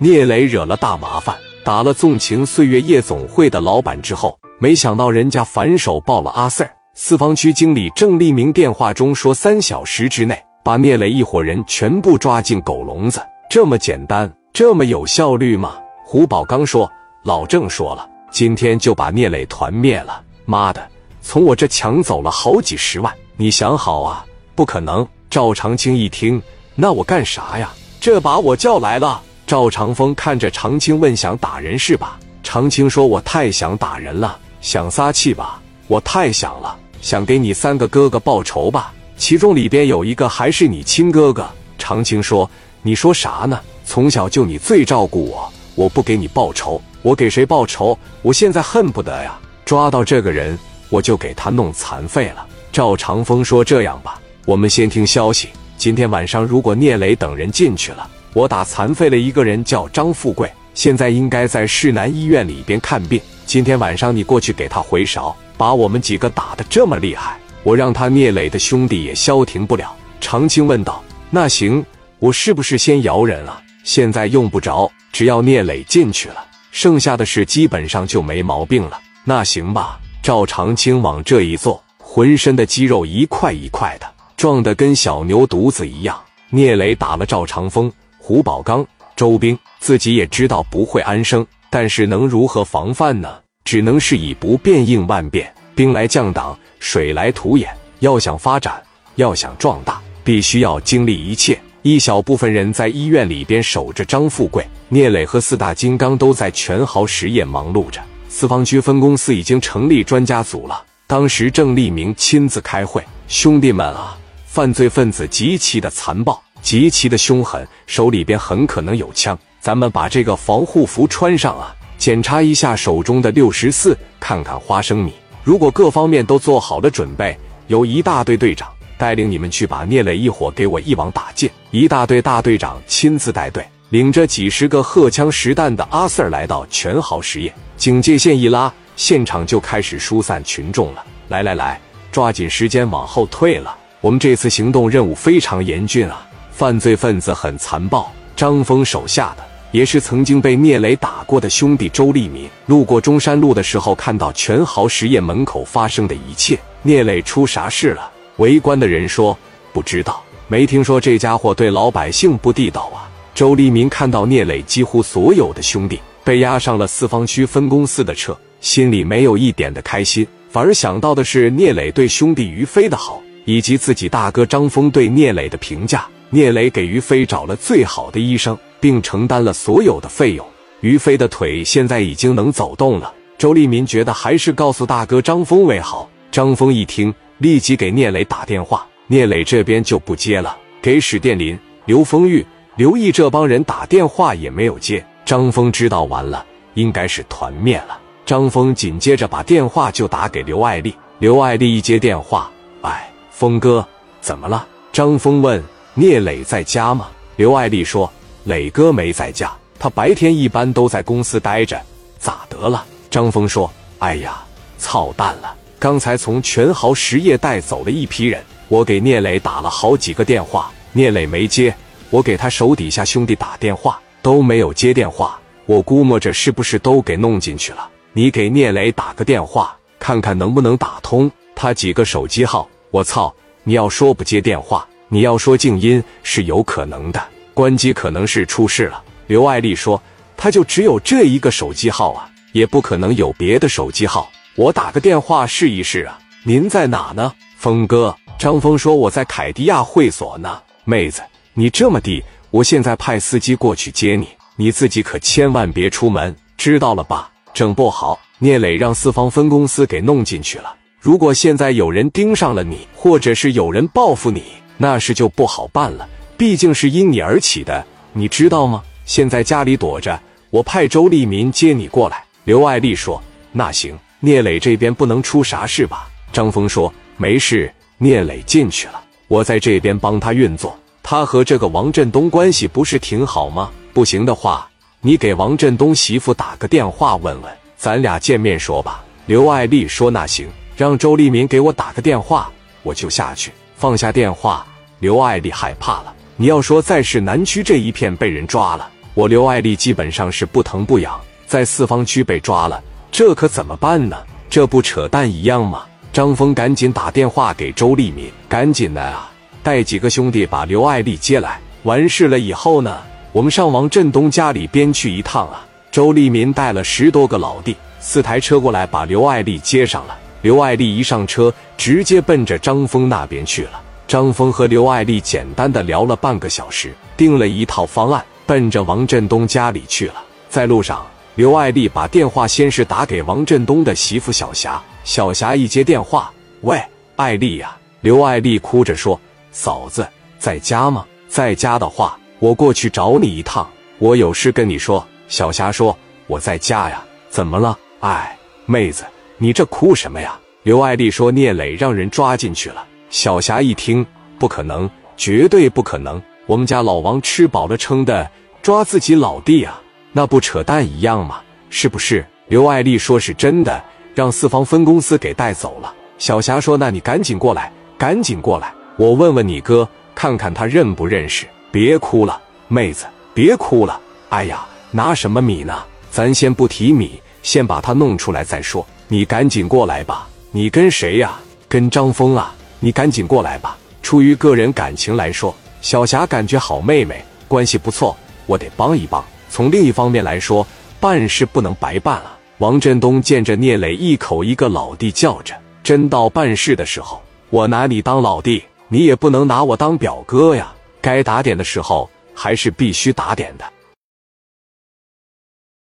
聂磊惹了大麻烦，打了纵情岁月夜总会的老板之后，没想到人家反手报了阿 Sir。四方区经理郑立明电话中说，三小时之内把聂磊一伙人全部抓进狗笼子，这么简单，这么有效率吗？胡宝刚说：“老郑说了，今天就把聂磊团灭了。妈的，从我这抢走了好几十万，你想好啊？不可能。”赵长青一听，那我干啥呀？这把我叫来了。赵长风看着长青问：“想打人是吧？”长青说：“我太想打人了，想撒气吧？我太想了。”想给你三个哥哥报仇吧，其中里边有一个还是你亲哥哥。长青说：“你说啥呢？从小就你最照顾我，我不给你报仇，我给谁报仇？我现在恨不得呀，抓到这个人，我就给他弄残废了。”赵长风说：“这样吧，我们先听消息。今天晚上如果聂磊等人进去了，我打残废了一个人，叫张富贵，现在应该在市南医院里边看病。今天晚上你过去给他回勺。”把我们几个打得这么厉害，我让他聂磊的兄弟也消停不了。长青问道：“那行，我是不是先摇人啊？现在用不着，只要聂磊进去了，剩下的事基本上就没毛病了。那行吧。”赵长青往这一坐，浑身的肌肉一块一块的，壮得跟小牛犊子一样。聂磊打了赵长风、胡宝刚、周兵，自己也知道不会安生，但是能如何防范呢？只能是以不变应万变，兵来将挡，水来土掩。要想发展，要想壮大，必须要经历一切。一小部分人在医院里边守着张富贵、聂磊和四大金刚都在全豪实业忙碌着。四方区分公司已经成立专家组了。当时郑立明亲自开会：“兄弟们啊，犯罪分子极其的残暴，极其的凶狠，手里边很可能有枪。咱们把这个防护服穿上啊！”检查一下手中的六十四，看看花生米。如果各方面都做好了准备，由一大队队长带领你们去把聂磊一伙给我一网打尽。一大队大队长亲自带队，领着几十个荷枪实弹的阿 Sir 来到全豪实业，警戒线一拉，现场就开始疏散群众了。来来来，抓紧时间往后退了。我们这次行动任务非常严峻啊，犯罪分子很残暴。张峰手下的。也是曾经被聂磊打过的兄弟周立民，路过中山路的时候，看到全豪实业门口发生的一切。聂磊出啥事了？围观的人说不知道，没听说这家伙对老百姓不地道啊。周立民看到聂磊几乎所有的兄弟被押上了四方区分公司的车，心里没有一点的开心，反而想到的是聂磊对兄弟于飞的好，以及自己大哥张峰对聂磊的评价。聂磊给于飞找了最好的医生。并承担了所有的费用。于飞的腿现在已经能走动了。周立民觉得还是告诉大哥张峰为好。张峰一听，立即给聂磊打电话。聂磊这边就不接了，给史殿林、刘丰玉、刘毅这帮人打电话也没有接。张峰知道完了，应该是团灭了。张峰紧接着把电话就打给刘爱丽。刘爱丽一接电话，哎，峰哥，怎么了？张峰问。聂磊在家吗？刘爱丽说。磊哥没在家，他白天一般都在公司待着。咋得了？张峰说：“哎呀，操蛋了！刚才从全豪实业带走了一批人，我给聂磊打了好几个电话，聂磊没接。我给他手底下兄弟打电话，都没有接电话。我估摸着是不是都给弄进去了？你给聂磊打个电话，看看能不能打通他几个手机号。我操！你要说不接电话，你要说静音是有可能的。”关机可能是出事了。刘爱丽说：“他就只有这一个手机号啊，也不可能有别的手机号。我打个电话试一试啊。您在哪呢，峰哥？”张峰说：“我在凯迪亚会所呢。”妹子，你这么地，我现在派司机过去接你，你自己可千万别出门，知道了吧？整不好，聂磊让四方分公司给弄进去了。如果现在有人盯上了你，或者是有人报复你，那事就不好办了。毕竟是因你而起的，你知道吗？现在家里躲着，我派周立民接你过来。刘爱丽说：“那行，聂磊这边不能出啥事吧？”张峰说：“没事，聂磊进去了，我在这边帮他运作。他和这个王振东关系不是挺好吗？不行的话，你给王振东媳妇打个电话问问，咱俩见面说吧。”刘爱丽说：“那行，让周立民给我打个电话，我就下去。”放下电话，刘爱丽害怕了。你要说在市南区这一片被人抓了，我刘爱丽基本上是不疼不痒，在四方区被抓了，这可怎么办呢？这不扯淡一样吗？张峰赶紧打电话给周立民，赶紧的啊，带几个兄弟把刘爱丽接来。完事了以后呢，我们上王振东家里边去一趟啊。周立民带了十多个老弟，四台车过来把刘爱丽接上了。刘爱丽一上车，直接奔着张峰那边去了。张峰和刘爱丽简单的聊了半个小时，定了一套方案，奔着王振东家里去了。在路上，刘爱丽把电话先是打给王振东的媳妇小霞。小霞一接电话，喂，爱丽呀！刘爱丽哭着说：“嫂子在家吗？在家的话，我过去找你一趟，我有事跟你说。”小霞说：“我在家呀，怎么了？哎，妹子，你这哭什么呀？”刘爱丽说：“聂磊让人抓进去了。”小霞一听，不可能，绝对不可能！我们家老王吃饱了撑的抓自己老弟啊，那不扯淡一样吗？是不是？刘爱丽说是真的，让四方分公司给带走了。小霞说：“那你赶紧过来，赶紧过来，我问问你哥，看看他认不认识。别哭了，妹子，别哭了。哎呀，拿什么米呢？咱先不提米，先把他弄出来再说。你赶紧过来吧。你跟谁呀？跟张峰啊。”你赶紧过来吧！出于个人感情来说，小霞感觉好妹妹关系不错，我得帮一帮。从另一方面来说，办事不能白办啊。王振东见着聂磊一口一个老弟叫着，真到办事的时候，我拿你当老弟，你也不能拿我当表哥呀。该打点的时候还是必须打点的。